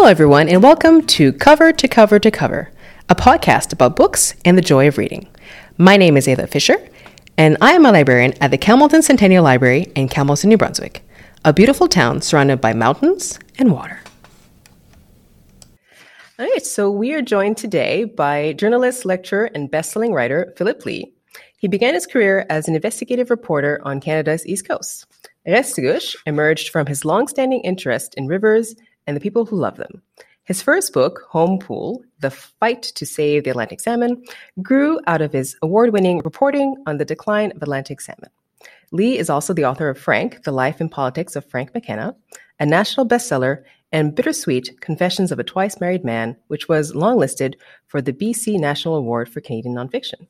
Hello, everyone, and welcome to Cover to Cover to Cover, a podcast about books and the joy of reading. My name is Ayla Fisher, and I am a librarian at the Campbellton Centennial Library in Campbellton, New Brunswick, a beautiful town surrounded by mountains and water. All right, so we are joined today by journalist, lecturer, and best-selling writer Philip Lee. He began his career as an investigative reporter on Canada's East Coast. Restigouche emerged from his long-standing interest in rivers and the people who love them. His first book, Home Pool The Fight to Save the Atlantic Salmon, grew out of his award winning reporting on the decline of Atlantic salmon. Lee is also the author of Frank, The Life and Politics of Frank McKenna, a national bestseller, and Bittersweet Confessions of a Twice Married Man, which was longlisted for the BC National Award for Canadian Nonfiction.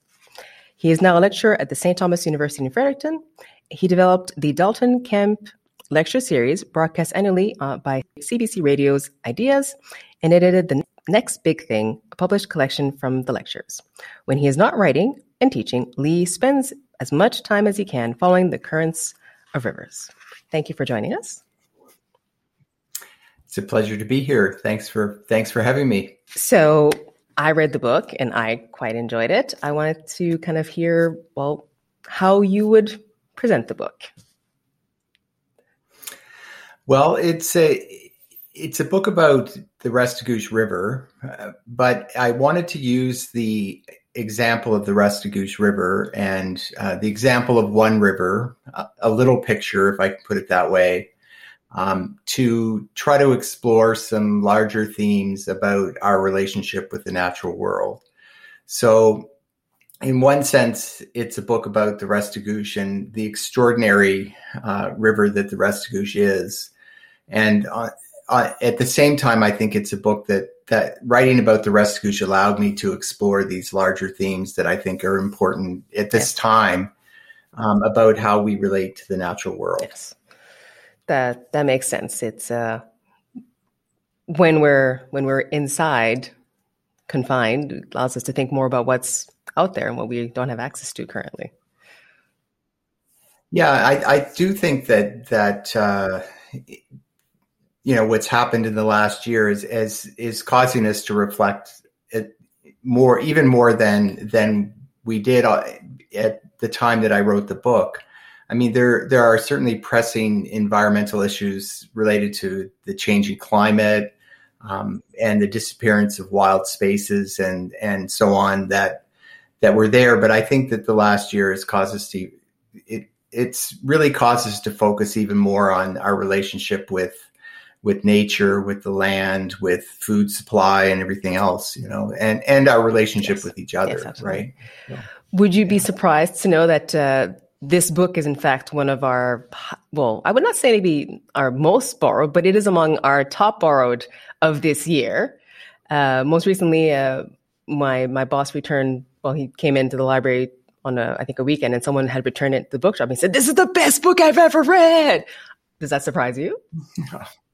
He is now a lecturer at the St. Thomas University in Fredericton. He developed the Dalton Camp lecture series broadcast annually uh, by CBC Radio's Ideas and edited The Next Big Thing, a published collection from the lectures. When he is not writing and teaching, Lee spends as much time as he can following the currents of rivers. Thank you for joining us. It's a pleasure to be here. Thanks for thanks for having me. So, I read the book and I quite enjoyed it. I wanted to kind of hear, well, how you would present the book. Well, it's a it's a book about the Restigouche River, uh, but I wanted to use the example of the Restigouche River and uh, the example of one river, a, a, little picture, if I can put it that way, um, to try to explore some larger themes about our relationship with the natural world. So, in one sense, it's a book about the Restigouche and the extraordinary uh, river that the Restigouche is. And uh, uh, at the same time, I think it's a book that that writing about the Restigouche allowed me to explore these larger themes that I think are important at this yes. time um, about how we relate to the natural world. Yes, that that makes sense. It's uh, when we're when we're inside, confined, it allows us to think more about what's out there and what we don't have access to currently. Yeah, I, I do think that that. Uh, you know what's happened in the last year is is is causing us to reflect it more even more than than we did uh, at the time that I wrote the book. I mean, there there are certainly pressing environmental issues related to the changing climate um, and the disappearance of wild spaces and and so on that that were there. But I think that the last year has caused us to it it's really caused us to focus even more on our relationship with with nature, with the land, with food supply and everything else, you know, and, and our relationship yes. with each other, yes, right? Yeah. Would you be surprised to know that uh, this book is in fact one of our, well, I would not say maybe our most borrowed, but it is among our top borrowed of this year. Uh, most recently, uh, my my boss returned. Well, he came into the library on a I think a weekend, and someone had returned it to the bookshop. He said, "This is the best book I've ever read." Does that surprise you?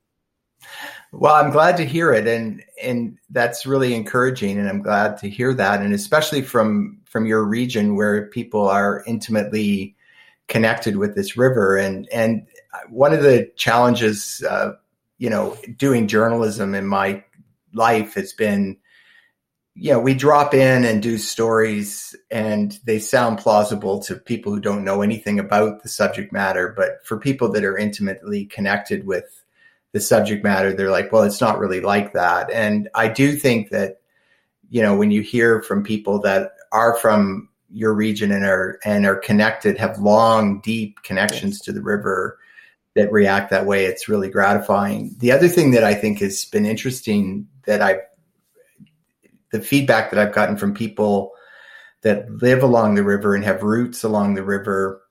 Well, I'm glad to hear it, and and that's really encouraging, and I'm glad to hear that, and especially from from your region where people are intimately connected with this river, and and one of the challenges, uh, you know, doing journalism in my life has been, you know, we drop in and do stories, and they sound plausible to people who don't know anything about the subject matter, but for people that are intimately connected with the subject matter, they're like, well, it's not really like that. And I do think that, you know, when you hear from people that are from your region and are and are connected, have long, deep connections to the river that react that way, it's really gratifying. The other thing that I think has been interesting that I've the feedback that I've gotten from people that live along the river and have roots along the river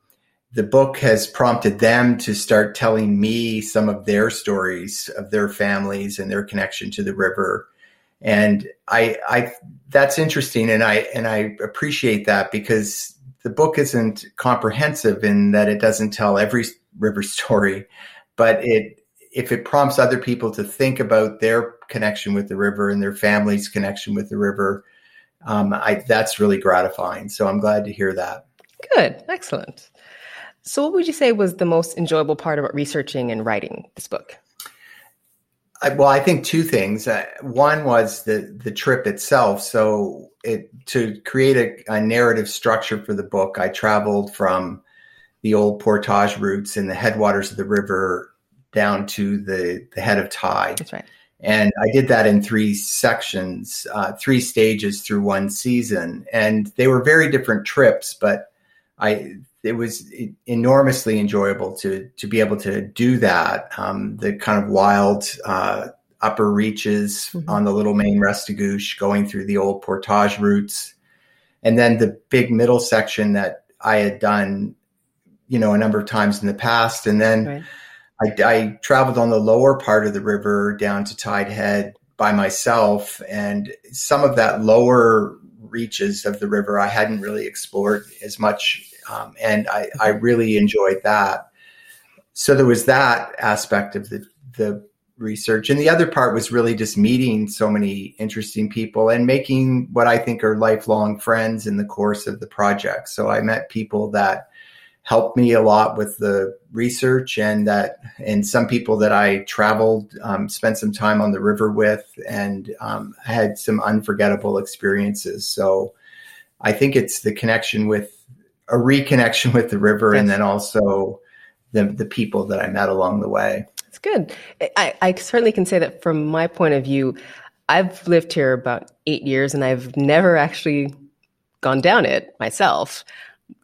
the book has prompted them to start telling me some of their stories of their families and their connection to the river. And i i that's interesting and i and i appreciate that because the book isn't comprehensive in that it doesn't tell every river story but it if it prompts other people to think about their connection with the river and their family's connection with the river um, I, that's really gratifying. So i'm glad to hear that. Good. Excellent so, what would you say was the most enjoyable part about researching and writing this book? well, I think two things. Uh, one was the the trip itself. So it to create a, a, narrative structure for the book, I traveled from the old portage routes in the headwaters of the river down to the the head of tide. That's right. And I did that in three sections, uh, three stages through one season, and they were very different trips. But I it was enormously enjoyable to to be able to do that. Um, the kind of wild uh, upper reaches mm-hmm. on the Little Main Restigouche, going through the old portage routes, and then the big middle section that I had done, you know, a number of times in the past, and then. Right. I, I traveled on the lower part of the river down to Tide Head by myself, and some of that lower reaches of the river I hadn't really explored as much um, and I, I really enjoyed that. So there was that aspect of the the research, and the other part was really just meeting so many interesting people and making what I think are lifelong friends in the course of the project. So I met people that helped me a lot with the research and that and some people that i traveled um, spent some time on the river with and um, had some unforgettable experiences so i think it's the connection with a reconnection with the river yes. and then also the, the people that I met along the way. It's good. I, I certainly can say that from my point of view, I've lived here about eight years and I've never actually gone down it myself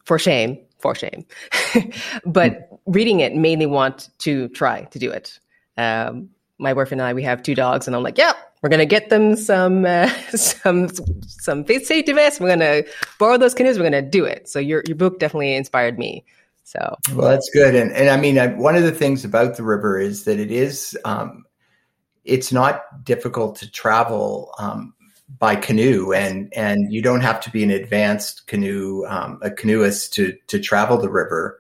for shame, for shame. but mm. reading it made me want to try to do it. Um, my boyfriend and I, we have two dogs, and I'm like, yep, we're gonna get them some uh, some some face safety vests. We're gonna borrow those canoes. We're gonna do it. So your your book definitely inspired me. So well, that's good. And and I mean, I, one of the things about the river is that it is um, it's not difficult to travel um, by canoe, and and you don't have to be an advanced canoe um, a canoeist to to travel the river.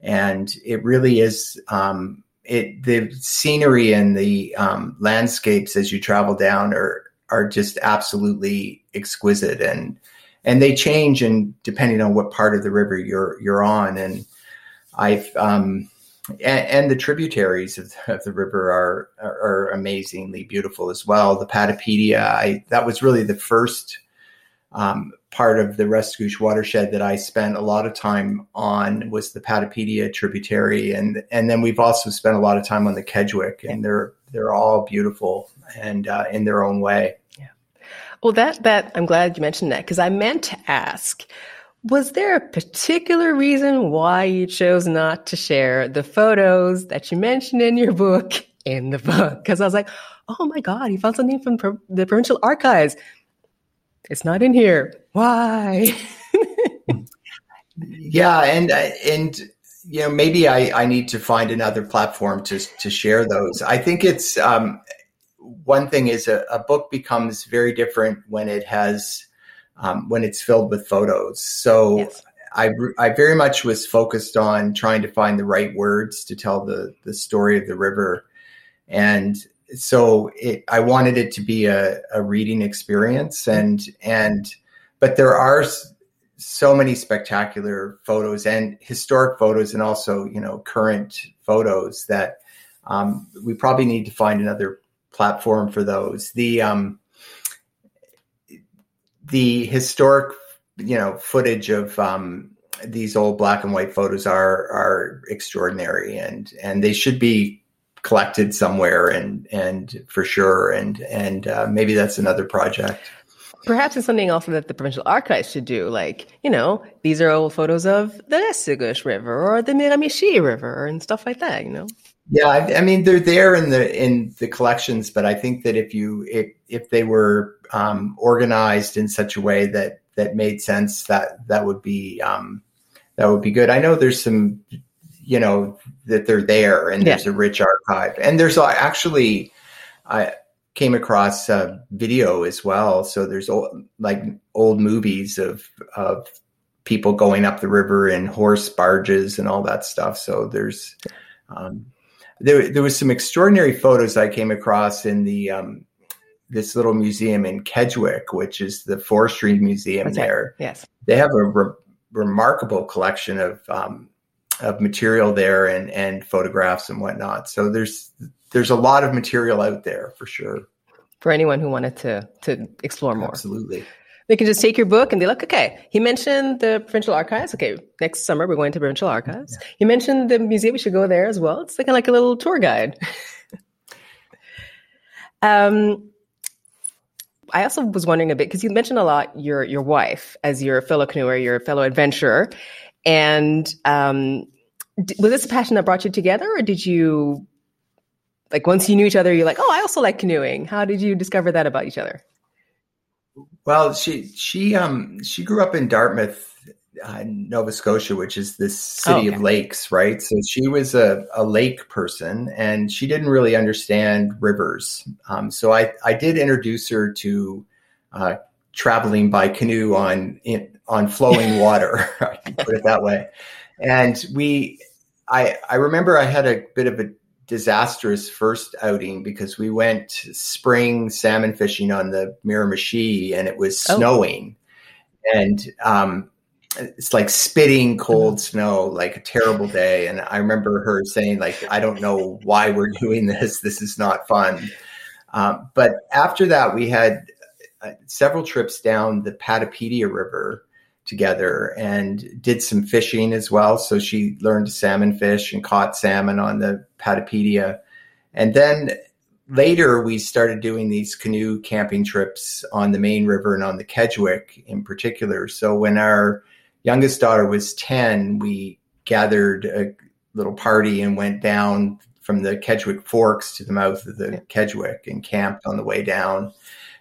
And it really is um, it the scenery and the um, landscapes as you travel down are are just absolutely exquisite and and they change and depending on what part of the river you're you're on and I've um, and, and, the tributaries of, of the river are, are, are amazingly beautiful as well. The Patapedia, I that was really the first um, part of the Restigouche watershed that I spent a lot of time on was the Patapedia tributary, and and then we've also spent a lot of time on the Kedgwick, and they're they're all beautiful and uh, in their own way. Yeah. Well, that that I'm glad you mentioned that because I meant to ask. Was there a particular reason why you chose not to share the photos that you mentioned in your book in the book? Because I was like, oh my God, he found something from pro- the provincial archives. It's not in here. Why? yeah, and and you know maybe I, I need to find another platform to to share those. I think it's um, one thing is a, a book becomes very different when it has um, when it's filled with photos. So yes. I I very much was focused on trying to find the right words to tell the the story of the river, and so it, I wanted it to be a, a reading experience and and but there are so many spectacular photos and historic photos and also you know current photos that um, we probably need to find another platform for those. The um, the historic you know footage of um, these old black and white photos are are extraordinary and and they should be collected somewhere and and for sure. And and uh, maybe that's another project. Perhaps it's something also that the provincial archives should do like you know these are old photos of the Restigouche river or the Miramichi river and stuff like that you know? Yeah I, I, mean they're there in the in the collections but i think that if you if if they were um, organized in such a way that that made sense that that would be um, that would be good. I know there's some you know that they're there and yeah. there's a rich archive and there's actually i came across a video as well so there's old, like old movies of of people going up the river in horse barges and all that stuff so there's um, there, there was some extraordinary photos i came across in the um, this little museum in Kedgwick, which is the forestry museum That's there. Right. Yes, they have a re- remarkable collection of um, of material there and and photographs and whatnot. So there's there's a lot of material out there for sure. For anyone who wanted to to explore more, absolutely. They can just take your book and be like, okay, he mentioned the provincial archives. Okay, next summer we're going to provincial archives. Yeah. He mentioned the museum. We should go there as well. It's like, like a little tour guide. um, I also was wondering a bit because you mentioned a lot your your wife as your fellow canoeer, your fellow adventurer, and um, was this a passion that brought you together, or did you like once you knew each other, you're like, oh, I also like canoeing. How did you discover that about each other? Well, she she um she grew up in Dartmouth, uh, Nova Scotia, which is this city oh, okay. of lakes, right? So she was a, a lake person, and she didn't really understand rivers. Um, so I I did introduce her to uh, traveling by canoe on in, on flowing water. Put it that way. And we, I I remember I had a bit of a disastrous first outing because we went spring salmon fishing on the Miramichi and it was oh. snowing. Oh. And um, it's like spitting cold mm-hmm. snow, like a terrible day. And I remember her saying, like, I don't know why we're doing this. This is not fun. Um, but after that, we had uh, several trips down the Patapedia River together and did some fishing as well. So she learned to salmon fish and caught salmon on the Patapedia. And then later we started doing these canoe camping trips on the main river and on the Kedgwick in particular. So when our youngest daughter was 10, we gathered a little party and went down from the Kedgwick Forks to the mouth of the Kedgwick and camped on the way down.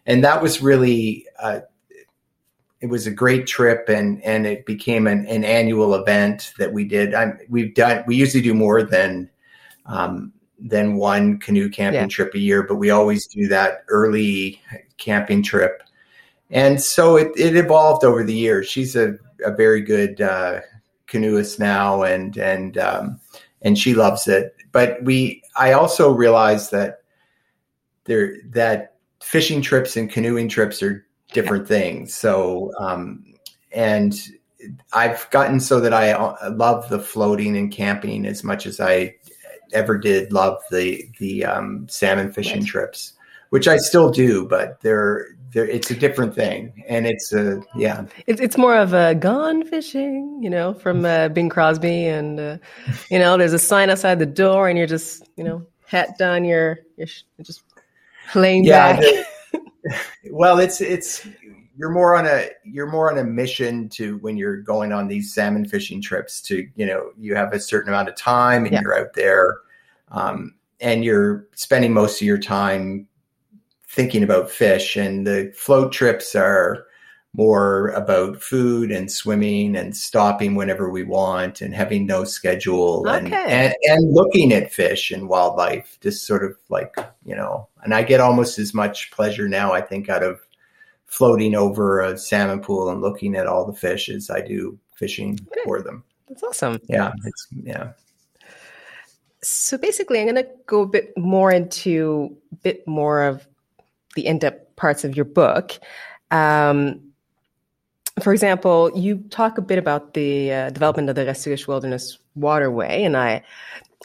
And that was really uh, it was a great trip and and it became an, an annual event that we did. I'm, we've done we usually do more than um, than one canoe camping yeah. trip a year, but we always do that early camping trip. And so it, it evolved over the years. She's a, a very good uh, canoeist now, and and um, and she loves it. But we, I also realized that there that fishing trips and canoeing trips are different things. So, um, and I've gotten so that I uh, love the floating and camping as much as I ever did love the the um, salmon fishing right. trips, which I still do, but they're it's a different thing, and it's a yeah. It's it's more of a gone fishing, you know, from uh, Bing Crosby, and uh, you know, there's a sign outside the door, and you're just you know hat done, you're you're just yeah, back. The, well, it's it's you're more on a you're more on a mission to when you're going on these salmon fishing trips to you know you have a certain amount of time and yeah. you're out there um, and you're spending most of your time thinking about fish and the float trips are more about food and swimming and stopping whenever we want and having no schedule okay. and, and, and looking at fish and wildlife just sort of like you know and i get almost as much pleasure now i think out of floating over a salmon pool and looking at all the fish as i do fishing okay. for them that's awesome yeah it's yeah so basically i'm going to go a bit more into a bit more of the in-depth parts of your book um, for example, you talk a bit about the uh, development of the Restigouche Wilderness Waterway, and I,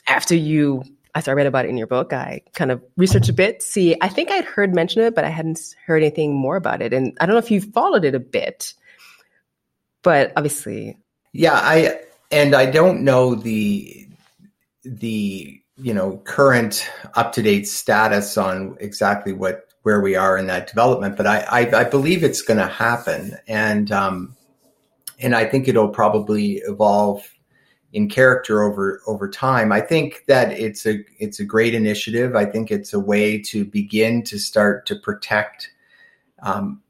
after you, after I read about it in your book, I kind of researched a bit. See, I think I'd heard mention of it, but I hadn't heard anything more about it, and I don't know if you followed it a bit, but obviously, yeah, I and I don't know the the you know current up to date status on exactly what where we are in that development. But I, I, I believe it's going to happen, and um, and I think it'll probably evolve in character over over time. I think that it's a it's a great initiative. I think it's a way to begin to start to protect um,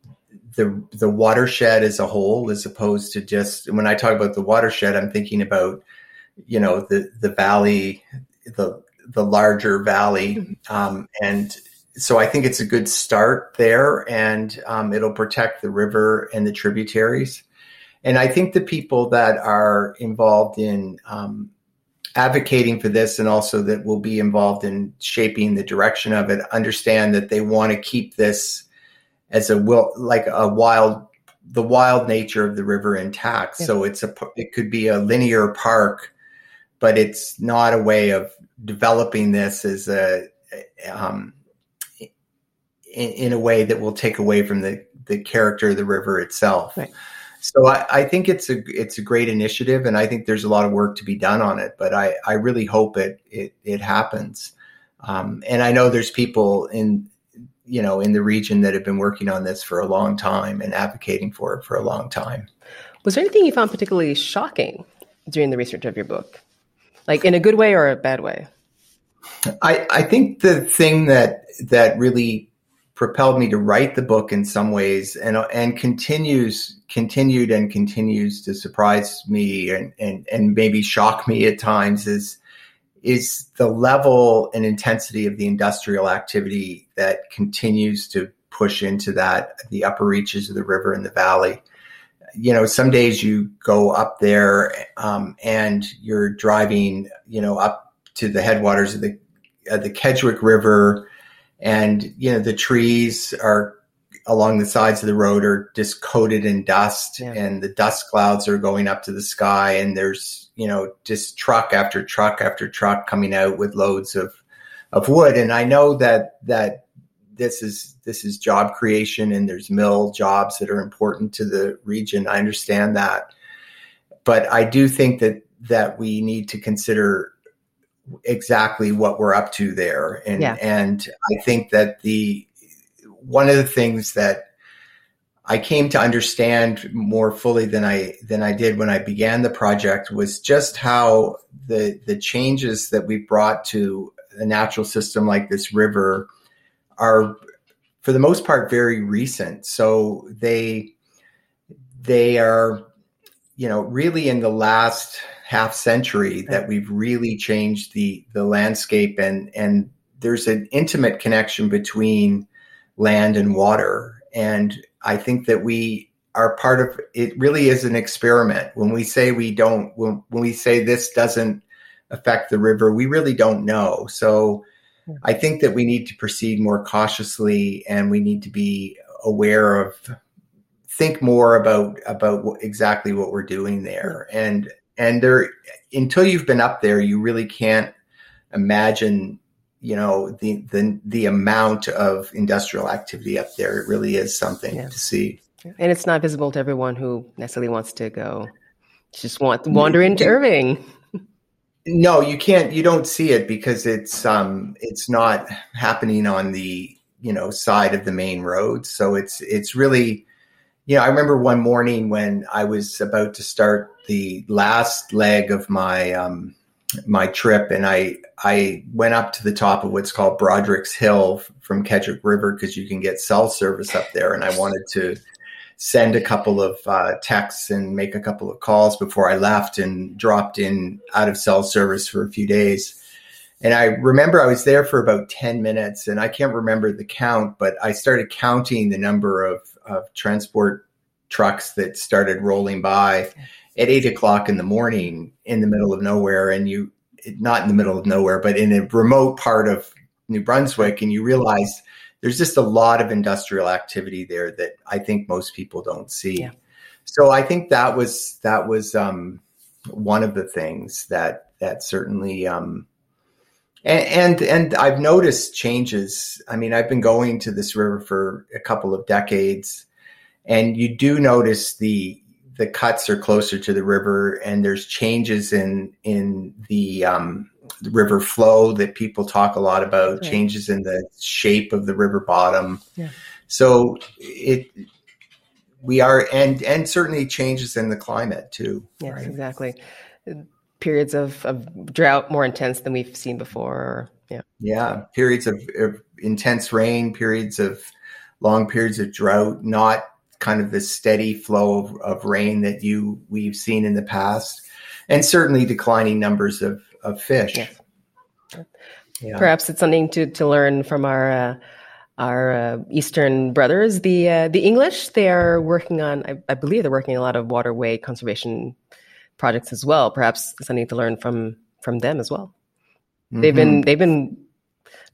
the the watershed as a whole, as opposed to just when I talk about the watershed, I'm thinking about you know the the valley, the the larger valley, mm-hmm. um, and so I think it's a good start there, and um, it'll protect the river and the tributaries. And I think the people that are involved in um, advocating for this, and also that will be involved in shaping the direction of it, understand that they want to keep this as a will, like a wild, the wild nature of the river intact. Yeah. So it's a, it could be a linear park, but it's not a way of developing this as a um, in, a way that will take away from the the character of the river itself. Right. So I, I, think it's a it's a great initiative, and I think there's a lot of work to be done on it. But I, I really hope it it, it happens. Um, and I know there's people in you know in the region that have been working on this for a long time and advocating for it for a long time. Was there anything you found particularly shocking during the research of your book, like in a good way or a bad way? I, I think the thing that that really propelled me to write the book in some ways and and continues continued and continues to surprise me and, and, and maybe shock me at times is is the level and intensity of the industrial activity that continues to push into that the upper reaches of the river and the valley. You know some days you go up there um, and you're driving you know up to the headwaters of the uh, the Kedgwick River and you know the trees are along the sides of the road are just coated in dust yeah. and the dust clouds are going up to the sky. And there's you know just truck after truck after truck coming out with loads of of wood. And i know that that this is this is job creation and there's mill jobs that are important to the region. I understand that. But i do think that that we need to consider exactly what we're up to there. And yeah. and I think that the one of the things that I came to understand more fully than I than I did when I began the project was just how the the changes that we brought to a natural system like this river are for the most part very recent. So they they are you know really in the last half century that we've really changed the the landscape and and there's an intimate connection between land and water. And i think that we are part of it really is an experiment. When we say we don't when, when we say this doesn't affect the river we really don't know. So hmm. i think that we need to proceed more cautiously and we need to be aware of think more about about exactly what we're doing there. And and there until you've been up there you really can't imagine you know the the the amount of industrial activity up there. It really is something yeah. to see. And it's not visible to everyone who necessarily wants to go. Just want wander into Irving. No you can't you don't see it because it's um it's not happening on the you know side of the main road. So it's it's really you know, I remember one morning when I was about to start the last leg of my um, my trip, and I I went up to the top of what's called Broderick's Hill from Kedgwick River because you can get cell service up there, and I wanted to send a couple of uh, texts and make a couple of calls before I left, and dropped in out of cell service for a few days. And I remember I was there for about 10 minutes and I can't remember the count, but I started counting the number of of transport trucks that started rolling by at eight o'clock in the morning in the middle of nowhere, and you not in the middle of nowhere, but in a remote part of New Brunswick, and you realize there's just a lot of industrial activity there that I think most people don't see. Yeah. So I think that was that was um, one of the things that that certainly um, and, and, and I've noticed changes. I mean, I've been going to this river for a couple of decades, and you do notice the the cuts are closer to the river, and there's changes in in the, um, the river flow that people talk a lot about. Changes in the shape of the river bottom. Yeah. So it we are and and certainly changes in the climate too. Yes, right? exactly periods of, of drought more intense than we've seen before. yeah. Yeah. Periods of, of, intense rain, periods of long periods of drought, not kind of the steady flow of, of rain that you we've seen in the past. And certainly declining numbers of, of fish. Yeah. Yeah. Perhaps it's something to, to learn from our uh, our uh, Eastern brothers. The uh, the English they are working on. I, I, believe they're working a lot of waterway conservation projects as well. Perhaps something to learn from from them as well. Mm-hmm. They've been they've been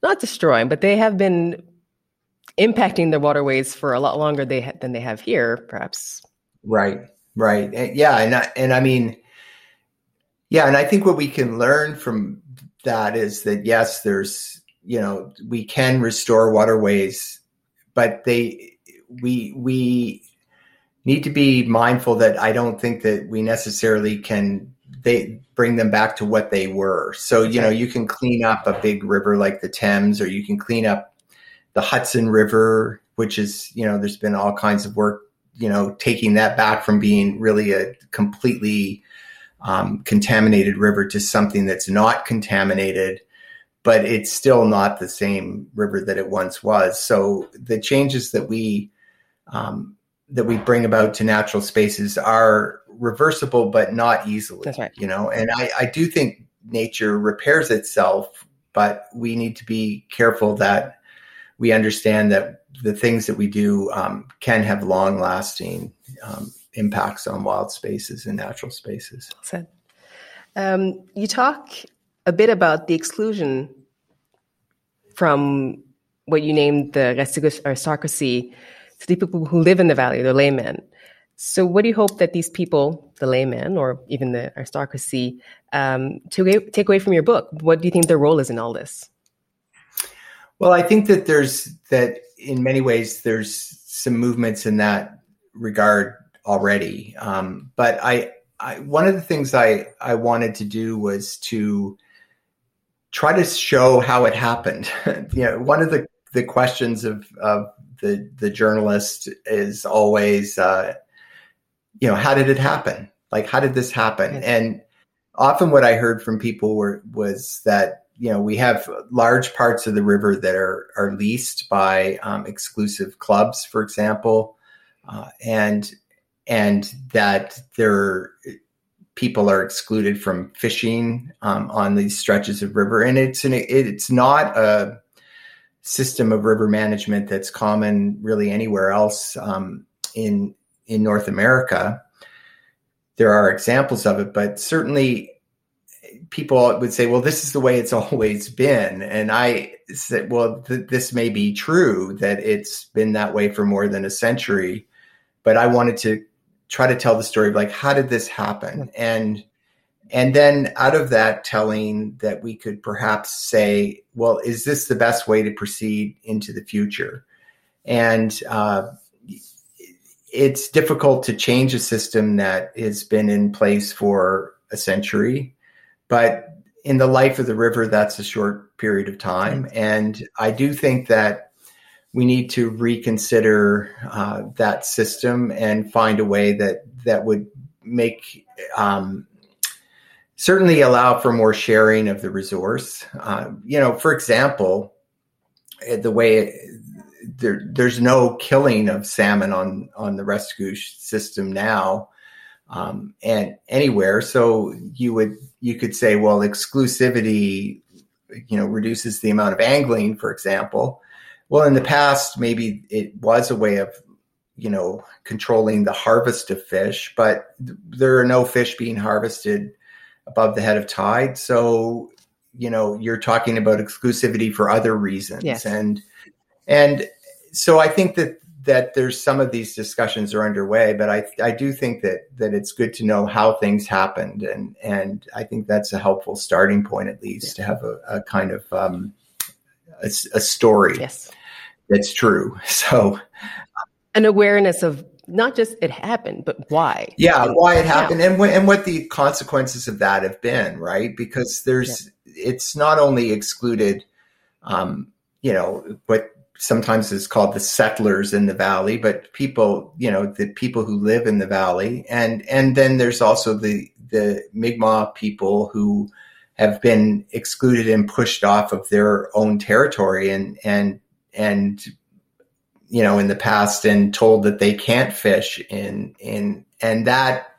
not destroying, but they have been impacting the waterways for a lot longer they ha- than they have here, perhaps. Right, right, yeah, and I, and I mean, yeah, and I think what we can learn from that is that yes, there's you know we can restore waterways, but they we we need to be mindful that I don't think that we necessarily can they bring them back to what they were. So you know you can clean up a big river like the Thames, or you can clean up the Hudson River, which is you know there's been all kinds of work you know taking that back from being really a completely um, contaminated river to something that's not contaminated but it's still not the same river that it once was. So the changes that we um, that we bring about to natural spaces are reversible, but not easily. That's right. You know, and I, I do think nature repairs itself, but we need to be careful that we understand that the things that we do um, can have long lasting um, impacts on wild spaces and natural spaces. Said. Um, you talk a bit about the exclusion from what you named the aristocracy to the people who live in the valley, the laymen. So, what do you hope that these people, the laymen or even the aristocracy, um, to take away from your book? What do you think their role is in all this? Well, I think that there's that in many ways there's some movements in that regard already. Um, but I, I, one of the things I I wanted to do was to try to show how it happened. you know, one of the the questions of of the the journalist is always, uh, you know, how did it happen? Like, how did this happen? And often, what I heard from people were was that you know we have large parts of the river that are are leased by um, exclusive clubs, for example, uh, and and that there people are excluded from fishing um, on these stretches of river, and it's an, it's not a system of river management that's common really anywhere else um, in in North America. There are examples of it, but certainly people would say, "Well, this is the way it's always been," and I said, "Well, th- this may be true that it's been that way for more than a century." But I wanted to try to tell the story of like how did this happen and and then out of that telling that we could perhaps say well is this the best way to proceed into the future? And uh, it's difficult to change a system that has been in place for a century but in the life of the river that's a short period of time. And i do think that we need to reconsider uh, that system and find a way that that would make um, certainly allow for more sharing of the resource. Uh, you know, for example, eh, the way there, there's no killing of salmon on on the Restigouche system now. Um, and anywhere, so you would you could say, well, exclusivity, you know, reduces the amount of angling, for example well, in the past, maybe it was a way of, you know, controlling the harvest of fish, but there are no fish being harvested above the head of tide. So, you know, you're talking about exclusivity for other reasons. Yes. And, and so I think that, that there's some of these discussions are underway, but I, I do think that, that it's good to know how things happened. And, and I think that's a helpful starting point, at least yeah. to have a, a kind of, um, a, a story. Yes that's true. So, an awareness of not just it happened, but why. Yeah, why it happened, and and what the consequences of that have been, right? Because there's, yeah. it's not only excluded, um, you know, what sometimes is called the settlers in the valley, but people, you know, the people who live in the valley, and and then there's also the the Mi'kmaq people who have been excluded and pushed off of their own territory, and and and you know in the past and told that they can't fish in in and that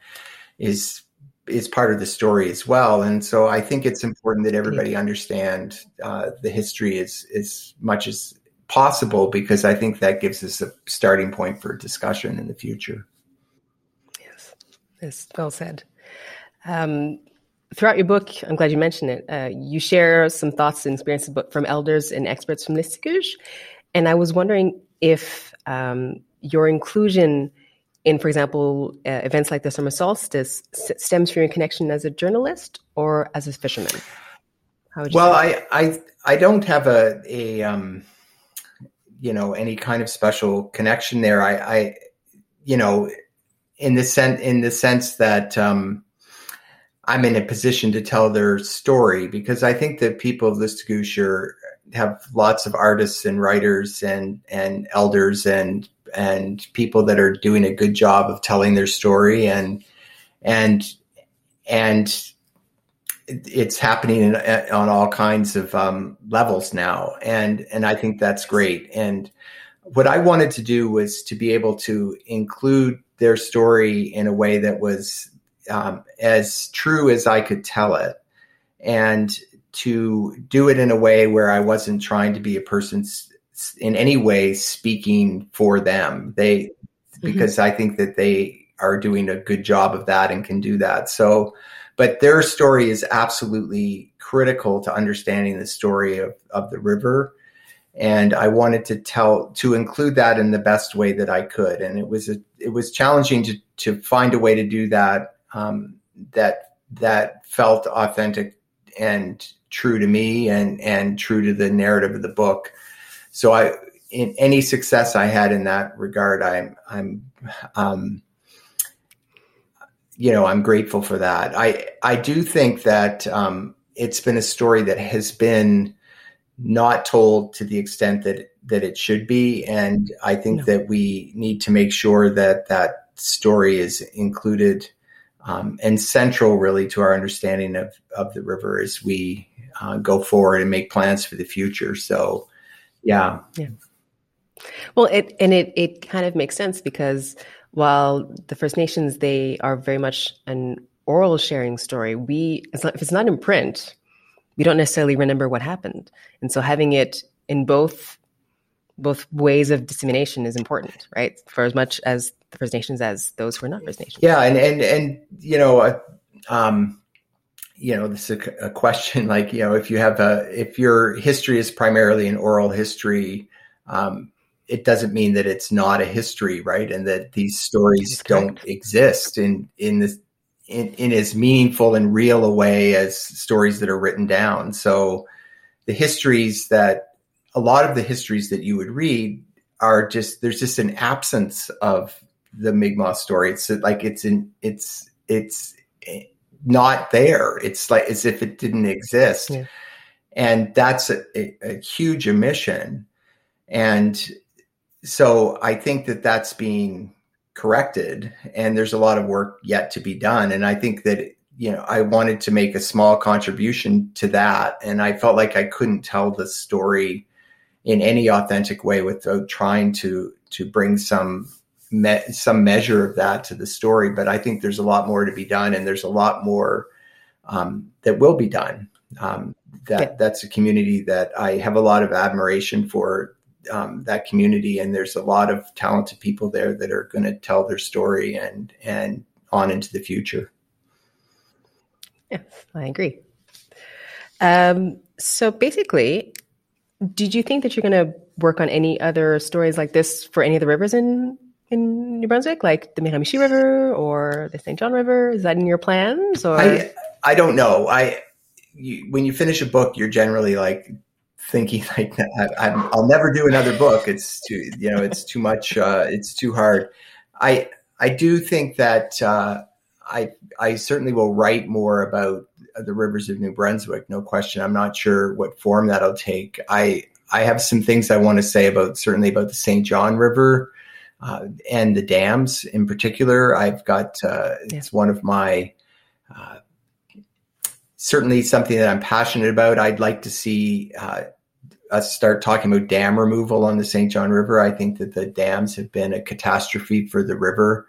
is is part of the story as well and so i think it's important that everybody understand uh, the history as as much as possible because i think that gives us a starting point for discussion in the future yes yes well said um, throughout your book, I'm glad you mentioned it. Uh, you share some thoughts and experiences from elders and experts from Listuguj. And I was wondering if um, your inclusion in, for example, uh, events like the summer solstice s- stems from your connection as a journalist or as a fisherman. well, I, I I don't have a a um, you know any kind of special connection there. I, I you know in the sense in the sense that um, I'm in a position to tell their story because I think that people of Listuguj have lots of artists and writers and and elders and and people that are doing a good job of telling their story and and and it's happening in, on all kinds of um, levels now, and and I think that's great. And what I wanted to do was to be able to include their story in a way that was um, as true as I could tell it, and to do it in a way where I wasn't trying to be a person in any way speaking for them. They mm-hmm. because I think that they are doing a good job of that and can do that. So but their story is absolutely critical to understanding the story of, of the river. And I wanted to tell to include that in the best way that I could. And it was a, it was challenging to to find a way to do that um, that that felt authentic and true to me and and true to the narrative of the book. So I in any success I had in that regard, I'm I'm um, you know, I'm grateful for that. I I do think that um, it's been a story that has been not told to the extent that that it should be, and I think no. that we need to make sure that that story is included um, and central, really, to our understanding of of the river as we uh, go forward and make plans for the future. So, yeah, yeah. Well, it and it it kind of makes sense because while the First Nations, they are very much an oral sharing story. We, if it's not in print, we don't necessarily remember what happened. And so having it in both both ways of dissemination is important, right? For as much as the First Nations as those who are not First Nations. Yeah, and and and you know, uh, um, you know, this is a, a, question like you know, if you have a if your history is primarily an oral history, um, it doesn't mean that it's not a history, right? And that these stories don't exist in in this in, in as meaningful and real a way as stories that are written down. So the histories that a lot of the histories that you would read are just there's just an absence of the Mi'kmaq story. It's like it's in it's it's eh, not there. It's like as if it didn't exist. Yeah. And that's a, a, a huge omission. And so I think that that's being corrected and there's a lot of work yet to be done. And I think that, you know, I wanted to make a small contribution to that. And I felt like I couldn't tell the story in any authentic way without trying to, to bring some, me- some measure of that to the story. But I think there's a lot more to be done and there's a lot more um, that will be done. Um, that yeah. that's a community that I have a lot of admiration for um, that community, and there's a lot of talented people there that are going to tell their story and and on into the future. Yes, I agree. Um, so basically, did you think that you're going to work on any other stories like this for any of the rivers in in New Brunswick, like the Miramichi River or the St. John River? Is that in your plans? Or I I don't know. I you, when you finish a book, you're generally like thinking like I, will never do another book. It's too, you know, it's too much. Uh, it's too hard. I, I do think that uh, I, I certainly will write more about the rivers of New Brunswick. No question. I'm not sure what form that'll take. I, I have some things I want to say about certainly about the St. John River uh, and the dams in particular. I've got uh, yeah. it's one of my uh, certainly something that I'm passionate about. I'd like to see uh, us start talking about dam removal on the St. John River. I think that the dams have been a catastrophe for the river.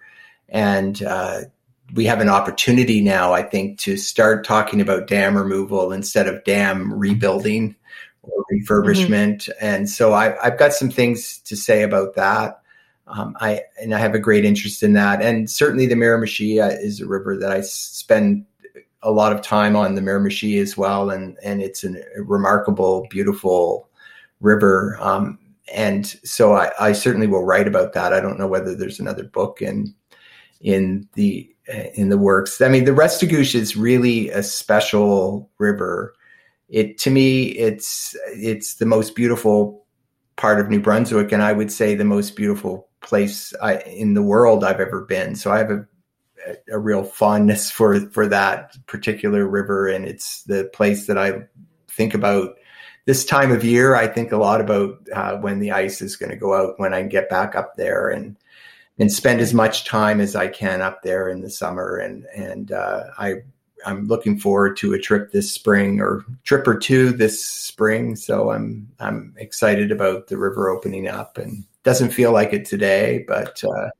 And uh, we have an opportunity now, I think, to start talking about dam removal instead of dam rebuilding or refurbishment. Mm-hmm. And so I, have got some things to say about that. Um, I and I have a great interest in that. And certainly the Miramichi is a river that I spend a lot of time on the Miramichi as well. And, and it's a remarkable, beautiful river. Um, and so I, I, certainly will write about that. I don't know whether there's another book in in the in the works. I mean, the Restigouche is really a special river it to me it's it's the most beautiful part of New Brunswick, and I would say the most beautiful place I, in the world I've ever been. So I have a a real fondness for for that particular river, and it's the place that I think about this time of year. I think a lot about uh, when the ice is going to go out, when I get back up there, and and spend as much time as I can up there in the summer. And and uh, I I'm looking forward to a trip this spring or trip or two this spring. So I'm I'm excited about the river opening up and doesn't feel like it today, but uh,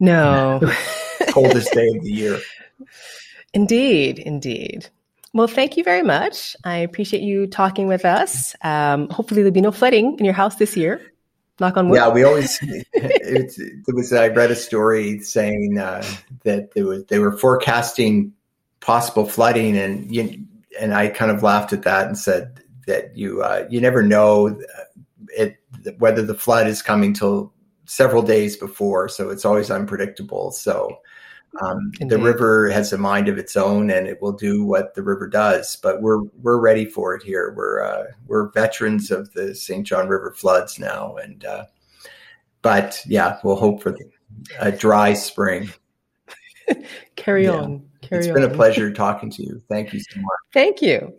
no, coldest day of the year. Indeed, indeed. Well, thank you very much. I appreciate you talking with us. Um, hopefully, there'll be no flooding in your house this year. Knock on wood. Yeah, we always. it, it was. I read a story saying uh, that there was they were forecasting possible flooding, and you, and I kind of laughed at that and said that you uh, you never know it whether the flood is coming till several days before, so it's always unpredictable. So um, the river has a mind of its own, and it will do what the river does. But we're we're ready for it here. We're uh, we're veterans of the St. John River floods now, and uh, but yeah, we'll hope for a dry spring. Carry yeah. on. Carry it's on. been a pleasure talking to you. Thank you so much. Thank you.